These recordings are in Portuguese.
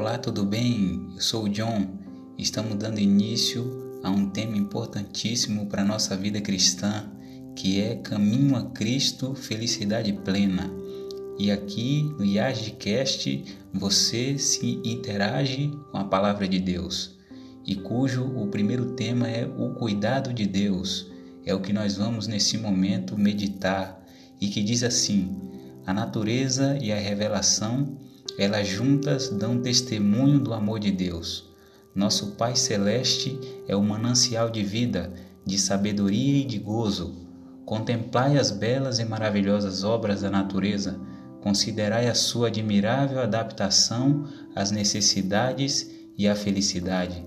Olá, tudo bem? Eu sou o John. Estamos dando início a um tema importantíssimo para a nossa vida cristã, que é Caminho a Cristo, Felicidade Plena. E aqui no Yagcast você se interage com a palavra de Deus, e cujo o primeiro tema é o cuidado de Deus. É o que nós vamos nesse momento meditar e que diz assim: a natureza e a revelação elas juntas dão testemunho do amor de Deus. Nosso Pai Celeste é o manancial de vida, de sabedoria e de gozo. Contemplai as belas e maravilhosas obras da natureza, considerai a sua admirável adaptação às necessidades e à felicidade.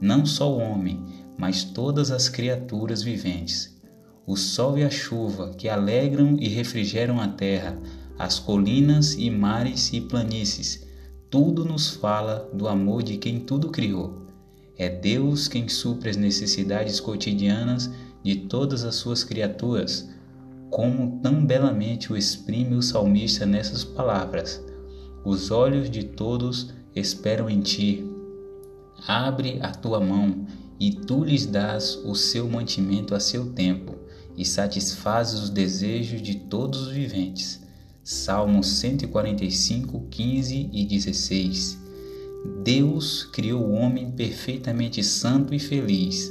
Não só o homem, mas todas as criaturas viventes. O sol e a chuva que alegram e refrigeram a terra, as colinas e mares e planícies, tudo nos fala do amor de quem tudo criou. É Deus quem supre as necessidades cotidianas de todas as suas criaturas, como tão belamente o exprime o salmista nessas palavras: Os olhos de todos esperam em ti. Abre a tua mão e tu lhes dás o seu mantimento a seu tempo e satisfazes os desejos de todos os viventes. Salmos 145, 15 e 16. Deus criou o homem perfeitamente santo e feliz.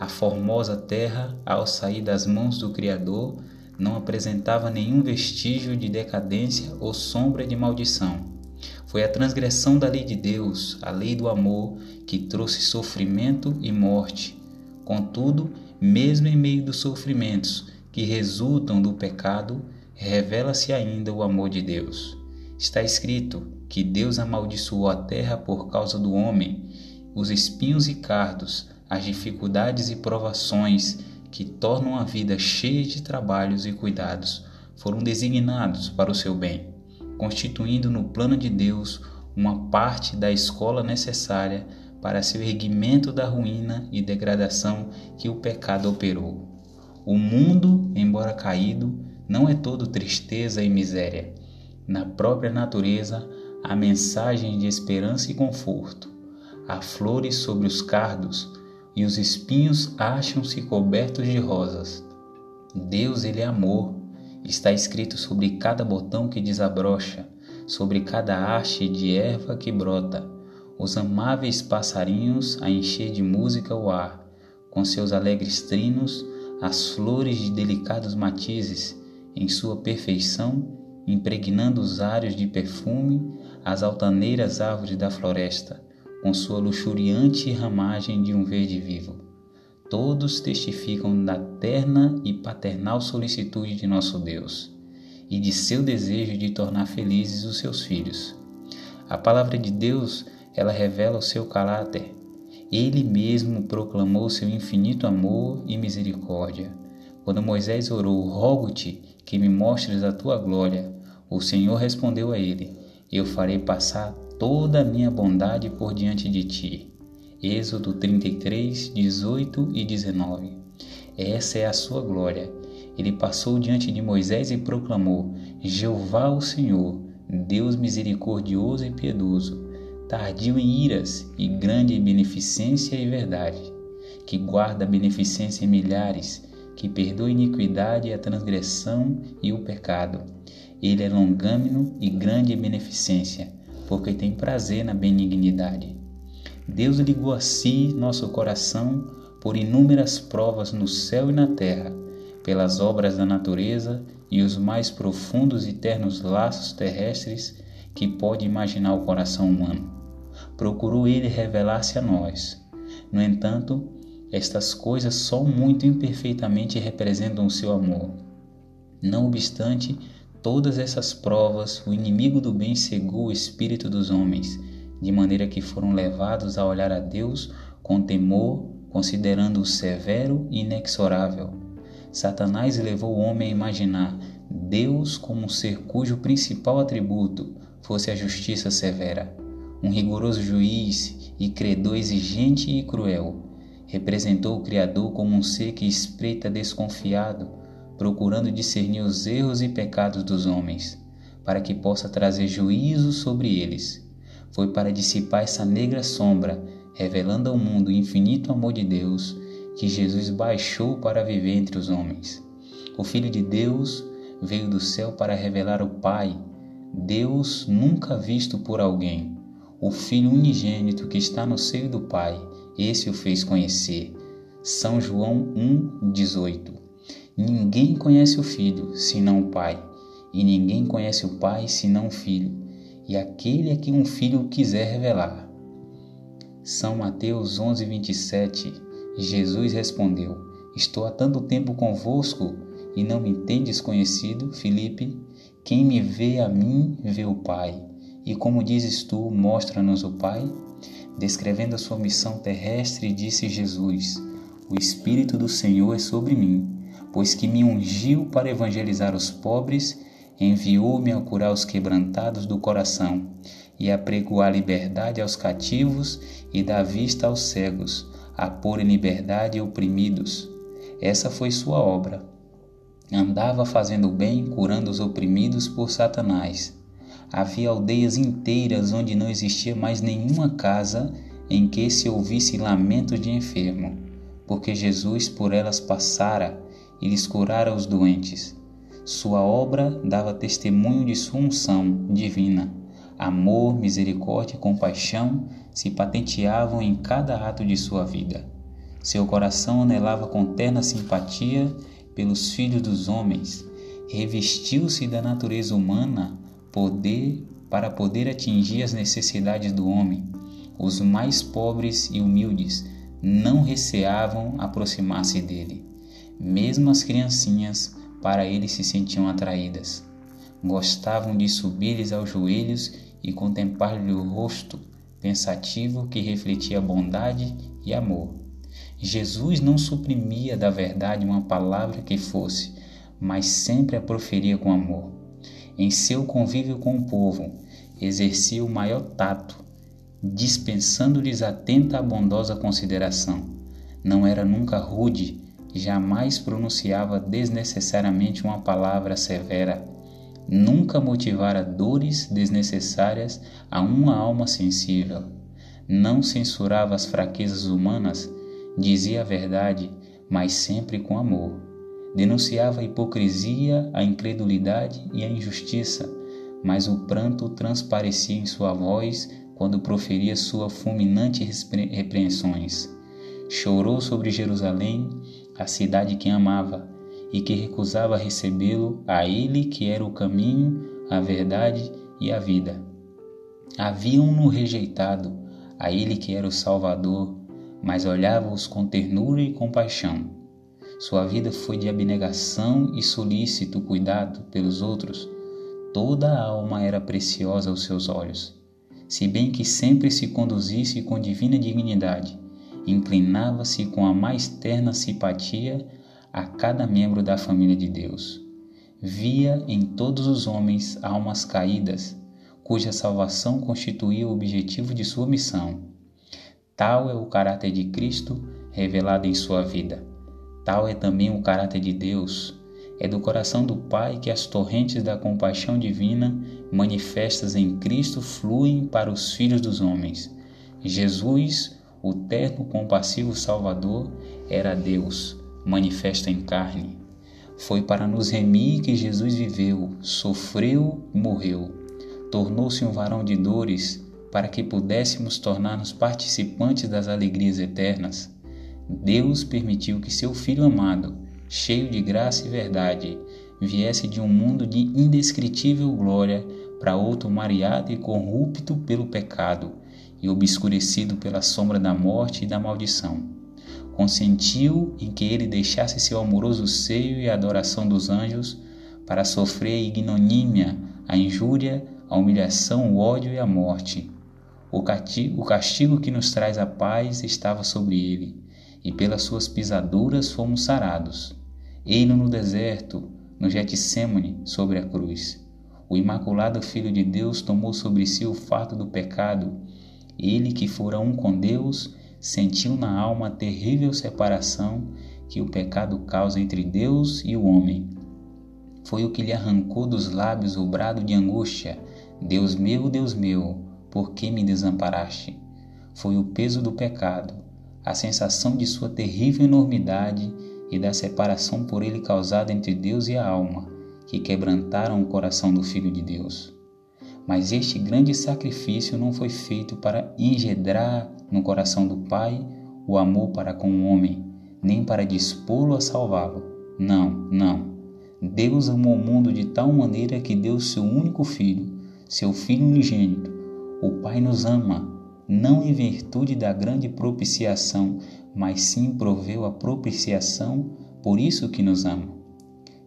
A formosa terra, ao sair das mãos do Criador, não apresentava nenhum vestígio de decadência ou sombra de maldição. Foi a transgressão da lei de Deus, a lei do amor, que trouxe sofrimento e morte. Contudo, mesmo em meio dos sofrimentos que resultam do pecado, revela-se ainda o amor de Deus. Está escrito que Deus amaldiçoou a terra por causa do homem, os espinhos e cardos, as dificuldades e provações que tornam a vida cheia de trabalhos e cuidados foram designados para o seu bem, constituindo no plano de Deus uma parte da escola necessária para seu erguimento da ruína e degradação que o pecado operou. O mundo, embora caído, não é todo tristeza e miséria. Na própria natureza há mensagem de esperança e conforto. Há flores sobre os cardos e os espinhos acham-se cobertos de rosas. Deus, Ele é amor, está escrito sobre cada botão que desabrocha, sobre cada haste de erva que brota, os amáveis passarinhos a encher de música o ar, com seus alegres trinos, as flores de delicados matizes, em sua perfeição, impregnando os ares de perfume, as altaneiras árvores da floresta, com sua luxuriante ramagem de um verde vivo. Todos testificam da terna e paternal solicitude de nosso Deus e de seu desejo de tornar felizes os seus filhos. A palavra de Deus, ela revela o seu caráter. Ele mesmo proclamou seu infinito amor e misericórdia quando Moisés orou, rogo-te que me mostres a tua glória, o Senhor respondeu a ele: Eu farei passar toda a minha bondade por diante de ti. Êxodo 33, 18 e 19. Essa é a sua glória. Ele passou diante de Moisés e proclamou: Jeová o Senhor, Deus misericordioso e piedoso, tardio em iras e grande em beneficência e verdade, que guarda beneficência em milhares que perdoa a iniquidade a transgressão e o pecado. Ele é longâmino e grande em beneficência, porque tem prazer na benignidade. Deus ligou a si nosso coração por inúmeras provas no céu e na terra, pelas obras da natureza e os mais profundos e ternos laços terrestres que pode imaginar o coração humano. Procurou ele revelar-se a nós. No entanto, estas coisas só muito imperfeitamente representam o seu amor. Não obstante todas essas provas, o inimigo do bem cegou o espírito dos homens, de maneira que foram levados a olhar a Deus com temor, considerando-o severo e inexorável. Satanás levou o homem a imaginar Deus como um ser cujo principal atributo fosse a justiça severa, um rigoroso juiz e credor exigente e cruel representou o Criador como um ser que espreita desconfiado, procurando discernir os erros e pecados dos homens, para que possa trazer juízo sobre eles. foi para dissipar essa negra sombra, revelando ao mundo o infinito amor de Deus, que Jesus baixou para viver entre os homens. O Filho de Deus veio do céu para revelar o Pai, Deus nunca visto por alguém. O Filho unigênito que está no seio do Pai, esse o fez conhecer. São João 1,18 Ninguém conhece o Filho, senão o Pai, e ninguém conhece o Pai, senão o Filho, e aquele a quem um Filho quiser revelar. São Mateus 11:27 Jesus respondeu: Estou há tanto tempo convosco e não me tendes conhecido, Filipe? Quem me vê a mim, vê o Pai. E como dizes tu, mostra-nos o Pai? Descrevendo a sua missão terrestre, disse Jesus: O Espírito do Senhor é sobre mim, pois que me ungiu para evangelizar os pobres, enviou-me a curar os quebrantados do coração e a pregoar liberdade aos cativos e dar vista aos cegos, a pôr em liberdade oprimidos. Essa foi sua obra. Andava fazendo bem, curando os oprimidos por Satanás. Havia aldeias inteiras onde não existia mais nenhuma casa em que se ouvisse lamentos de enfermo, porque Jesus por elas passara e lhes curara os doentes. Sua obra dava testemunho de sua unção divina. Amor, misericórdia e compaixão se patenteavam em cada ato de sua vida. Seu coração anelava com terna simpatia pelos filhos dos homens. Revestiu-se da natureza humana poder para poder atingir as necessidades do homem. Os mais pobres e humildes não receavam aproximar-se dele. Mesmo as criancinhas para ele se sentiam atraídas. Gostavam de subir-lhes aos joelhos e contemplar-lhe o rosto pensativo que refletia bondade e amor. Jesus não suprimia da verdade uma palavra que fosse, mas sempre a proferia com amor. Em seu convívio com o povo, exercia o maior tato, dispensando-lhes atenta e bondosa consideração. Não era nunca rude, jamais pronunciava desnecessariamente uma palavra severa, nunca motivara dores desnecessárias a uma alma sensível. Não censurava as fraquezas humanas, dizia a verdade, mas sempre com amor. Denunciava a hipocrisia, a incredulidade e a injustiça, mas o pranto transparecia em sua voz quando proferia suas fulminantes repreensões. Chorou sobre Jerusalém, a cidade que amava, e que recusava recebê-lo a ele que era o caminho, a verdade e a vida. Haviam-no rejeitado, a ele que era o Salvador, mas olhava-os com ternura e compaixão. Sua vida foi de abnegação e solícito cuidado pelos outros. Toda a alma era preciosa aos seus olhos. Se bem que sempre se conduzisse com divina dignidade, inclinava-se com a mais terna simpatia a cada membro da família de Deus. Via em todos os homens almas caídas, cuja salvação constituía o objetivo de sua missão. Tal é o caráter de Cristo revelado em sua vida. Tal é também o caráter de Deus. É do coração do Pai que as torrentes da compaixão divina manifestas em Cristo fluem para os filhos dos homens. Jesus, o terno compassivo Salvador, era Deus manifesta em carne. Foi para nos remir que Jesus viveu, sofreu morreu. Tornou-se um varão de dores para que pudéssemos tornar-nos participantes das alegrias eternas. Deus permitiu que seu Filho amado, cheio de graça e verdade, viesse de um mundo de indescritível glória para outro mareado e corrupto pelo pecado e obscurecido pela sombra da morte e da maldição consentiu em que ele deixasse seu amoroso seio e a adoração dos anjos para sofrer a ignomínia, a injúria, a humilhação, o ódio e a morte. O castigo que nos traz a paz estava sobre ele, e pelas suas pisaduras fomos sarados. Ele no deserto, no Getsemane, sobre a cruz. O imaculado Filho de Deus tomou sobre si o fato do pecado. Ele que fora um com Deus sentiu na alma a terrível separação que o pecado causa entre Deus e o homem. Foi o que lhe arrancou dos lábios o brado de angústia: Deus meu, Deus meu, por que me desamparaste? Foi o peso do pecado, a sensação de sua terrível enormidade e da separação por ele causada entre Deus e a alma, que quebrantaram o coração do Filho de Deus. Mas este grande sacrifício não foi feito para engendrar no coração do Pai o amor para com o homem, nem para dispô-lo a salvá-lo. Não, não. Deus amou o mundo de tal maneira que deu seu único filho, seu filho unigênito. O Pai nos ama, não em virtude da grande propiciação, mas sim proveu a propiciação, por isso que nos ama.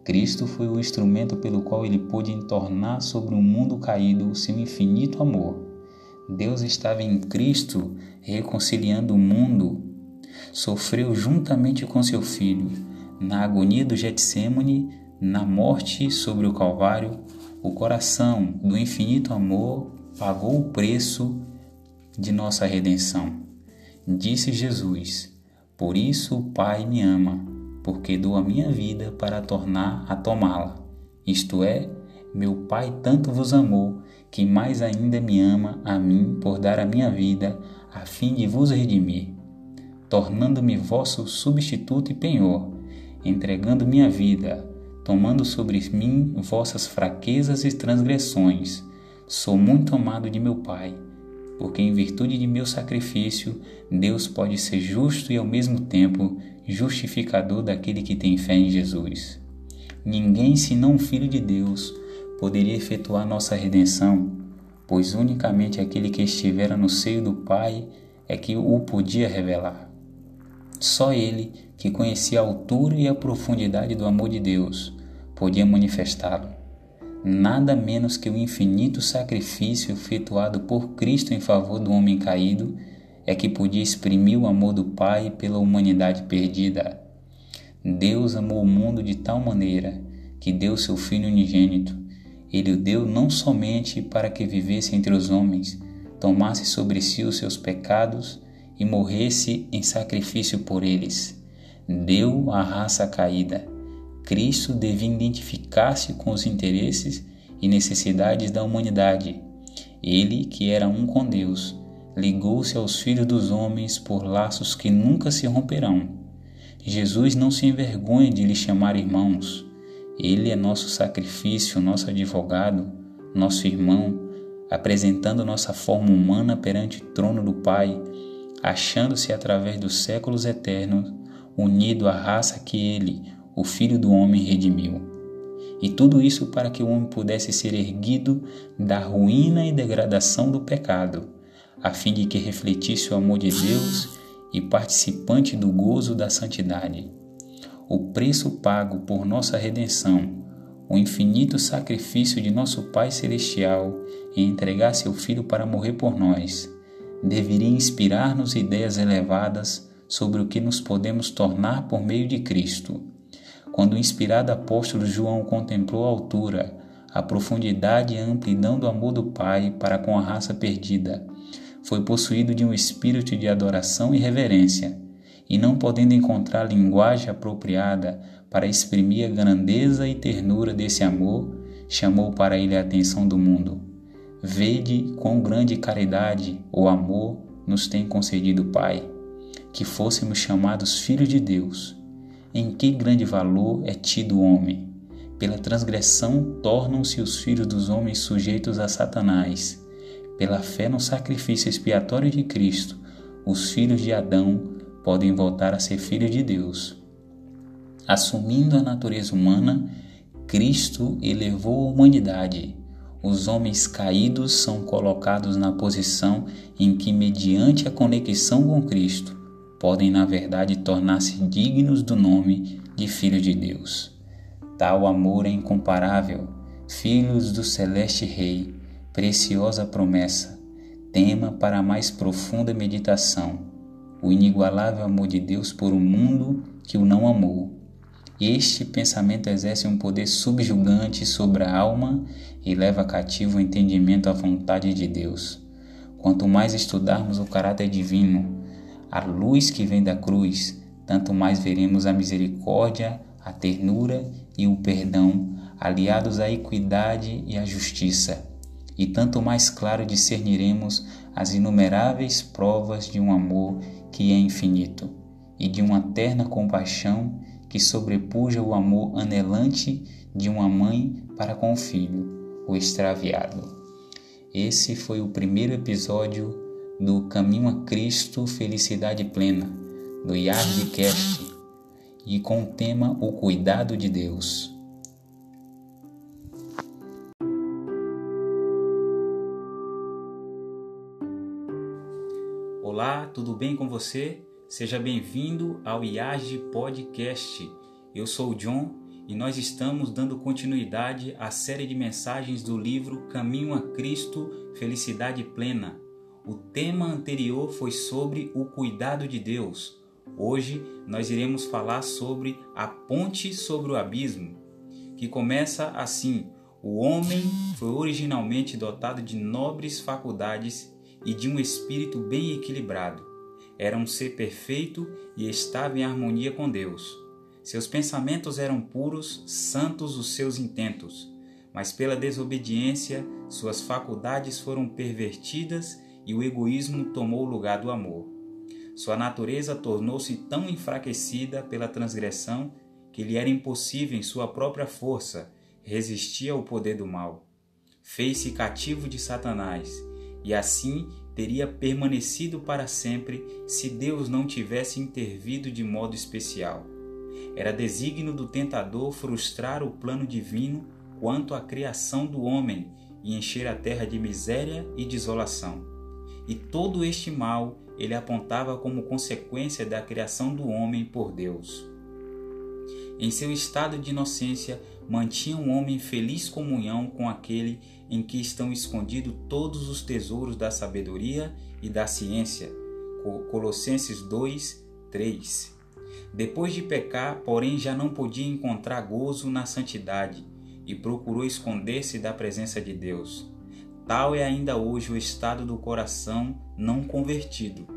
Cristo foi o instrumento pelo qual ele pôde entornar sobre o mundo caído o seu infinito amor. Deus estava em Cristo reconciliando o mundo. Sofreu juntamente com seu filho, na agonia do Getsemane, na morte sobre o Calvário, o coração do infinito amor pagou o preço de nossa redenção. Disse Jesus: Por isso o Pai me ama porque dou a minha vida para tornar a tomá-la. Isto é, meu Pai tanto vos amou, que mais ainda me ama a mim por dar a minha vida, a fim de vos redimir, tornando-me vosso substituto e penhor, entregando minha vida, tomando sobre mim vossas fraquezas e transgressões. Sou muito amado de meu Pai, porque em virtude de meu sacrifício, Deus pode ser justo e ao mesmo tempo justificador daquele que tem fé em Jesus. Ninguém senão o Filho de Deus poderia efetuar nossa redenção, pois unicamente aquele que estivera no seio do Pai é que o podia revelar. Só ele, que conhecia a altura e a profundidade do amor de Deus, podia manifestá-lo. Nada menos que o infinito sacrifício efetuado por Cristo em favor do homem caído é que podia exprimir o amor do Pai pela humanidade perdida. Deus amou o mundo de tal maneira que deu seu Filho unigênito. Ele o deu não somente para que vivesse entre os homens, tomasse sobre si os seus pecados e morresse em sacrifício por eles. Deu à raça caída. Cristo devia identificar-se com os interesses e necessidades da humanidade. Ele, que era um com Deus, ligou-se aos filhos dos homens por laços que nunca se romperão. Jesus não se envergonha de lhe chamar irmãos. Ele é nosso sacrifício, nosso advogado, nosso irmão, apresentando nossa forma humana perante o trono do Pai, achando-se através dos séculos eternos unido à raça que ele, o Filho do Homem, redimiu. E tudo isso para que o homem pudesse ser erguido da ruína e degradação do pecado a fim de que refletisse o amor de Deus e participante do gozo da santidade. O preço pago por nossa redenção, o infinito sacrifício de nosso Pai Celestial em entregar seu Filho para morrer por nós, deveria inspirar-nos ideias elevadas sobre o que nos podemos tornar por meio de Cristo. Quando o inspirado apóstolo João contemplou a altura, a profundidade e a amplidão do amor do Pai para com a raça perdida, foi possuído de um espírito de adoração e reverência, e não podendo encontrar linguagem apropriada para exprimir a grandeza e ternura desse amor, chamou para ele a atenção do mundo. Vede quão grande caridade ou amor nos tem concedido o Pai, que fôssemos chamados filhos de Deus. Em que grande valor é tido o homem? Pela transgressão tornam-se os filhos dos homens sujeitos a Satanás pela fé no sacrifício expiatório de Cristo, os filhos de Adão podem voltar a ser filhos de Deus. Assumindo a natureza humana, Cristo elevou a humanidade. Os homens caídos são colocados na posição em que, mediante a conexão com Cristo, podem, na verdade, tornar-se dignos do nome de filhos de Deus. Tal amor é incomparável, filhos do celeste Rei Preciosa promessa, tema para a mais profunda meditação, o inigualável amor de Deus por um mundo que o não amou. Este pensamento exerce um poder subjugante sobre a alma e leva cativo o entendimento à vontade de Deus. Quanto mais estudarmos o caráter divino, a luz que vem da cruz, tanto mais veremos a misericórdia, a ternura e o perdão aliados à equidade e à justiça e tanto mais claro discerniremos as inumeráveis provas de um amor que é infinito e de uma terna compaixão que sobrepuja o amor anelante de uma mãe para com o filho, o extraviado. Esse foi o primeiro episódio do Caminho a Cristo Felicidade Plena, do Yardcast, e com o tema O Cuidado de Deus. Olá, tudo bem com você? Seja bem-vindo ao IAGE Podcast. Eu sou o John e nós estamos dando continuidade à série de mensagens do livro Caminho a Cristo Felicidade Plena. O tema anterior foi sobre o cuidado de Deus. Hoje nós iremos falar sobre a ponte sobre o abismo, que começa assim: O homem foi originalmente dotado de nobres faculdades e de um espírito bem equilibrado. Era um ser perfeito e estava em harmonia com Deus. Seus pensamentos eram puros, santos os seus intentos, mas pela desobediência suas faculdades foram pervertidas e o egoísmo tomou o lugar do amor. Sua natureza tornou-se tão enfraquecida pela transgressão que lhe era impossível em sua própria força resistir ao poder do mal. Fez-se cativo de Satanás e assim teria permanecido para sempre se Deus não tivesse intervido de modo especial. Era desígnio do tentador frustrar o plano divino quanto à criação do homem e encher a terra de miséria e desolação. E todo este mal ele apontava como consequência da criação do homem por Deus. Em seu estado de inocência, mantinha um homem feliz comunhão com aquele em que estão escondidos todos os tesouros da sabedoria e da ciência. Colossenses 2, 3. Depois de pecar, porém, já não podia encontrar gozo na santidade e procurou esconder-se da presença de Deus. Tal é ainda hoje o estado do coração não convertido.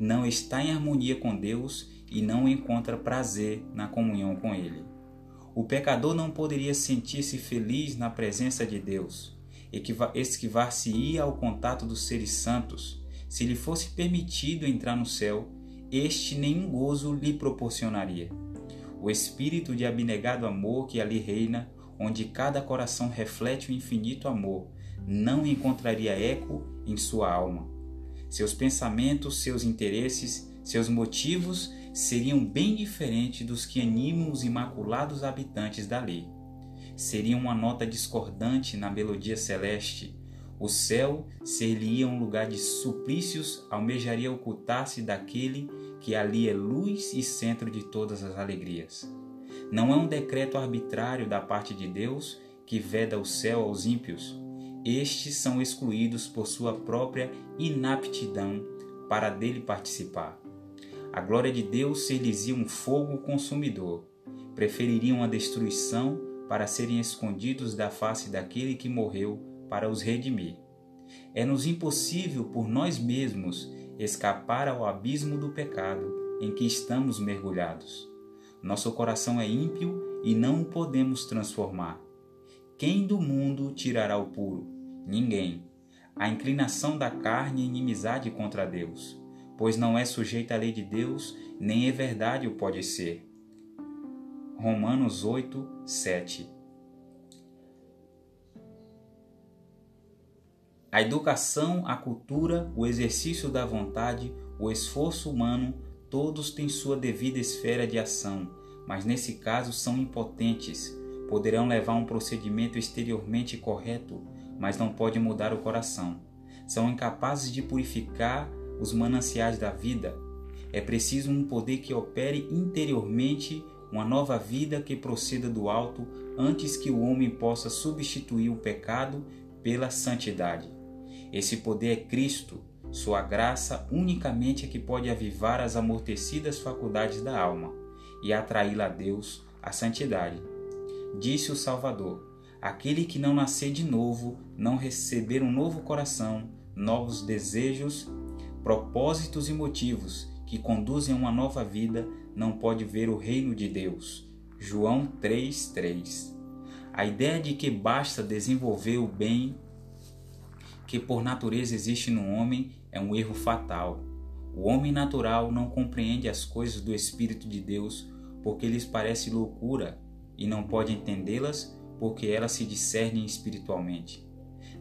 Não está em harmonia com Deus e não encontra prazer na comunhão com Ele. O pecador não poderia sentir-se feliz na presença de Deus, esquivar-se-ia ao contato dos seres santos. Se lhe fosse permitido entrar no céu, este nenhum gozo lhe proporcionaria. O espírito de abnegado amor que ali reina, onde cada coração reflete o infinito amor, não encontraria eco em sua alma. Seus pensamentos, seus interesses, seus motivos seriam bem diferentes dos que animam os imaculados habitantes da lei. Seria uma nota discordante na melodia celeste. O céu ser-lhe-ia um lugar de suplícios, almejaria ocultar-se daquele que ali é luz e centro de todas as alegrias. Não é um decreto arbitrário da parte de Deus que veda o céu aos ímpios. Estes são excluídos por sua própria inaptidão para dele participar. A glória de Deus ser-lhes um fogo consumidor. Prefeririam a destruição para serem escondidos da face daquele que morreu para os redimir. É-nos impossível por nós mesmos escapar ao abismo do pecado em que estamos mergulhados. Nosso coração é ímpio e não o podemos transformar. Quem do mundo tirará o puro? Ninguém. A inclinação da carne é inimizade contra Deus pois não é sujeita à lei de Deus, nem é verdade o pode ser. Romanos 8, 7 A educação, a cultura, o exercício da vontade, o esforço humano, todos têm sua devida esfera de ação, mas nesse caso são impotentes. Poderão levar um procedimento exteriormente correto, mas não podem mudar o coração. São incapazes de purificar os mananciais da vida, é preciso um poder que opere interiormente uma nova vida que proceda do alto antes que o homem possa substituir o pecado pela santidade. Esse poder é Cristo, sua graça unicamente é que pode avivar as amortecidas faculdades da alma e atraí-la a Deus, a santidade. Disse o Salvador: Aquele que não nascer de novo, não receber um novo coração, novos desejos propósitos e motivos que conduzem a uma nova vida, não pode ver o reino de Deus. João 3:3. A ideia de que basta desenvolver o bem que por natureza existe no homem é um erro fatal. O homem natural não compreende as coisas do Espírito de Deus porque lhes parece loucura e não pode entendê-las porque elas se discernem espiritualmente.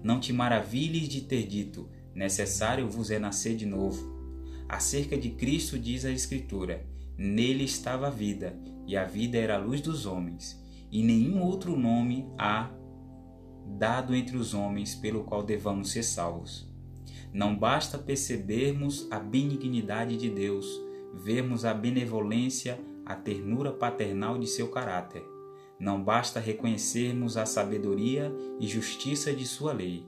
Não te maravilhes de ter dito: necessário vos é nascer de novo. Acerca de Cristo diz a Escritura: Nele estava a vida, e a vida era a luz dos homens, e nenhum outro nome há dado entre os homens pelo qual devamos ser salvos. Não basta percebermos a benignidade de Deus, vermos a benevolência, a ternura paternal de seu caráter. Não basta reconhecermos a sabedoria e justiça de sua lei,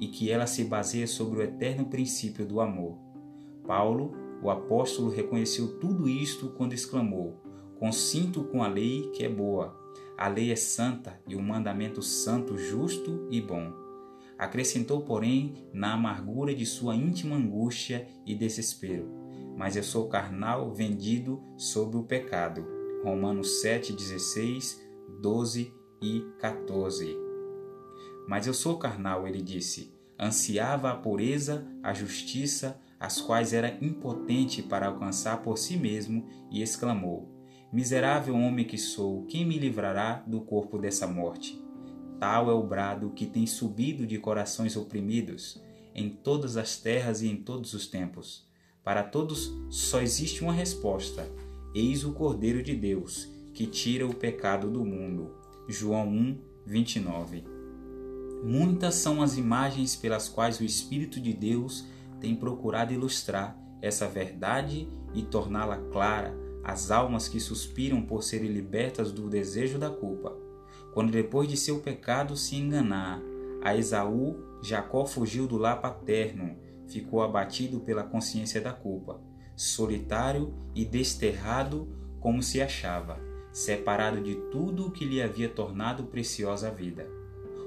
e que ela se baseia sobre o eterno princípio do amor. Paulo, o apóstolo, reconheceu tudo isto quando exclamou: Consinto com a lei que é boa, a lei é santa e o mandamento santo, justo e bom. Acrescentou, porém, na amargura de sua íntima angústia e desespero: Mas eu sou carnal vendido sob o pecado. Romanos 7, 16, 12 e 14. Mas eu sou carnal, ele disse. Ansiava a pureza, a justiça, as quais era impotente para alcançar por si mesmo, e exclamou: Miserável homem que sou, quem me livrará do corpo dessa morte? Tal é o brado que tem subido de corações oprimidos, em todas as terras e em todos os tempos. Para todos só existe uma resposta: Eis o Cordeiro de Deus, que tira o pecado do mundo. João 1, 29. Muitas são as imagens pelas quais o Espírito de Deus tem procurado ilustrar essa verdade e torná-la clara as almas que suspiram por serem libertas do desejo da culpa. Quando depois de seu pecado se enganar, a Esaú, Jacó fugiu do lar paterno, ficou abatido pela consciência da culpa, solitário e desterrado como se achava, separado de tudo o que lhe havia tornado preciosa a vida.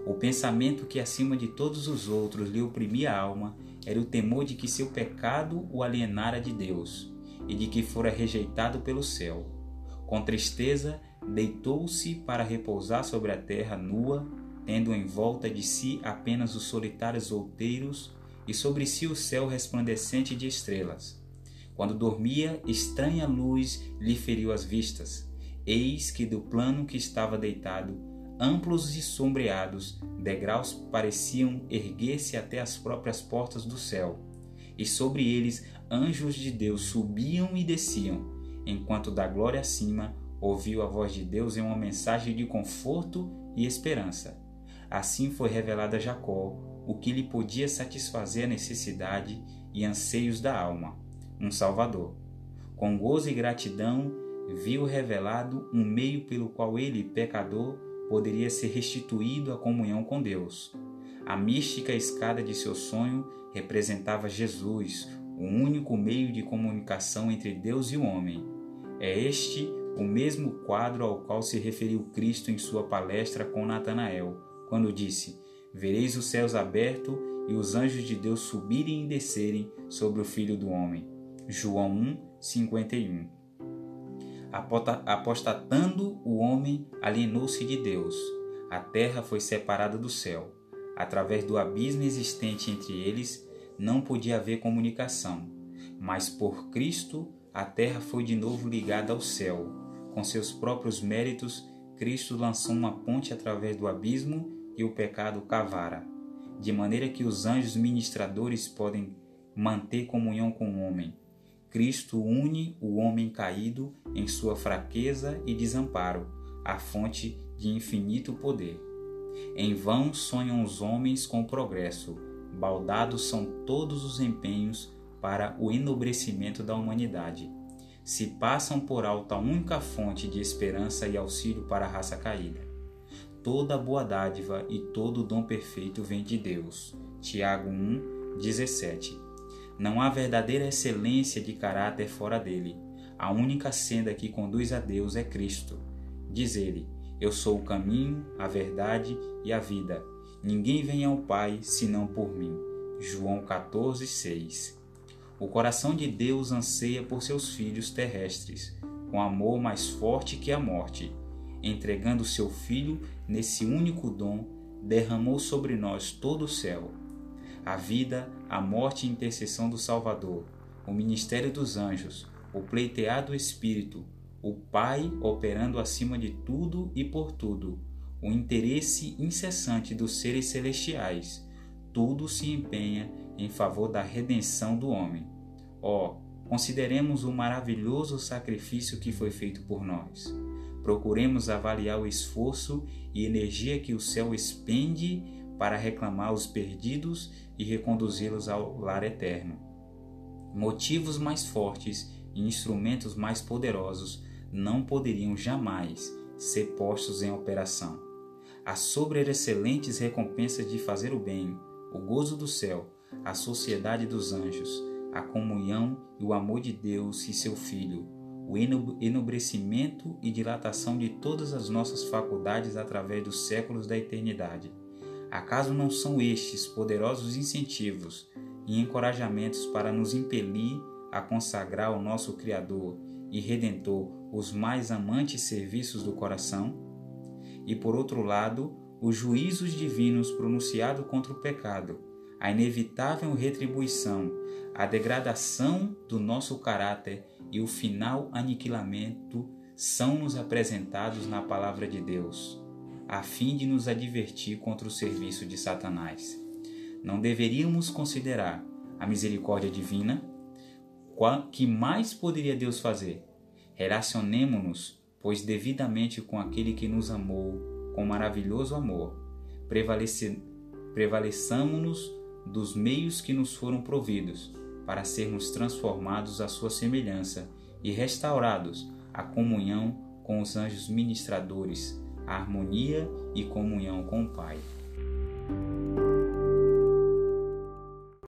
O pensamento que acima de todos os outros lhe oprimia a alma era o temor de que seu pecado o alienara de Deus e de que fora rejeitado pelo céu. Com tristeza, deitou-se para repousar sobre a terra nua, tendo em volta de si apenas os solitários outeiros e sobre si o céu resplandecente de estrelas. Quando dormia, estranha luz lhe feriu as vistas. Eis que do plano que estava deitado, amplos e sombreados, degraus pareciam erguer-se até as próprias portas do céu, e sobre eles anjos de Deus subiam e desciam, enquanto da glória acima ouviu a voz de Deus em uma mensagem de conforto e esperança. Assim foi revelado a Jacó o que lhe podia satisfazer a necessidade e anseios da alma, um Salvador. Com gozo e gratidão, viu revelado um meio pelo qual ele, pecador, poderia ser restituído à comunhão com Deus. A mística escada de seu sonho representava Jesus, o único meio de comunicação entre Deus e o homem. É este o mesmo quadro ao qual se referiu Cristo em sua palestra com Natanael, quando disse: Vereis os céus abertos e os anjos de Deus subirem e descerem sobre o Filho do Homem. João 1, 51. Apostatando o homem, alienou-se de Deus. A terra foi separada do céu. Através do abismo existente entre eles, não podia haver comunicação, mas por Cristo a terra foi de novo ligada ao céu. Com seus próprios méritos, Cristo lançou uma ponte através do abismo e o pecado cavara, de maneira que os anjos ministradores podem manter comunhão com o homem. Cristo une o homem caído em sua fraqueza e desamparo, a fonte de infinito poder. Em vão sonham os homens com o progresso, baldados são todos os empenhos para o enobrecimento da humanidade. Se passam por alto a única fonte de esperança e auxílio para a raça caída. Toda boa dádiva e todo dom perfeito vem de Deus. Tiago 1, 17. Não há verdadeira excelência de caráter fora dele. A única senda que conduz a Deus é Cristo. Diz ele: Eu sou o caminho, a verdade e a vida. Ninguém vem ao Pai senão por mim. João 14, 6. O coração de Deus anseia por seus filhos terrestres, com amor mais forte que a morte. Entregando seu Filho nesse único dom, derramou sobre nós todo o céu. A vida, a morte e intercessão do Salvador, o ministério dos anjos, o pleiteado Espírito, o Pai operando acima de tudo e por tudo, o interesse incessante dos seres celestiais, tudo se empenha em favor da redenção do homem. Ó, oh, consideremos o maravilhoso sacrifício que foi feito por nós. Procuremos avaliar o esforço e energia que o céu expende para reclamar os perdidos e reconduzi-los ao lar eterno. Motivos mais fortes e instrumentos mais poderosos não poderiam jamais ser postos em operação. As sobre-excelentes recompensas de fazer o bem, o gozo do céu, a sociedade dos anjos, a comunhão e o amor de Deus e seu Filho, o enobrecimento e dilatação de todas as nossas faculdades através dos séculos da eternidade. Acaso não são estes poderosos incentivos e encorajamentos para nos impelir a consagrar ao nosso Criador e Redentor os mais amantes serviços do coração? E por outro lado, os juízos divinos pronunciados contra o pecado, a inevitável retribuição, a degradação do nosso caráter e o final aniquilamento são-nos apresentados na palavra de Deus, a fim de nos advertir contra o serviço de Satanás. Não deveríamos considerar a misericórdia divina? Que mais poderia Deus fazer? Relacionemo-nos, pois, devidamente com aquele que nos amou com maravilhoso amor. Prevaleçamos-nos dos meios que nos foram providos para sermos transformados à sua semelhança e restaurados à comunhão com os anjos ministradores, harmonia e comunhão com o Pai.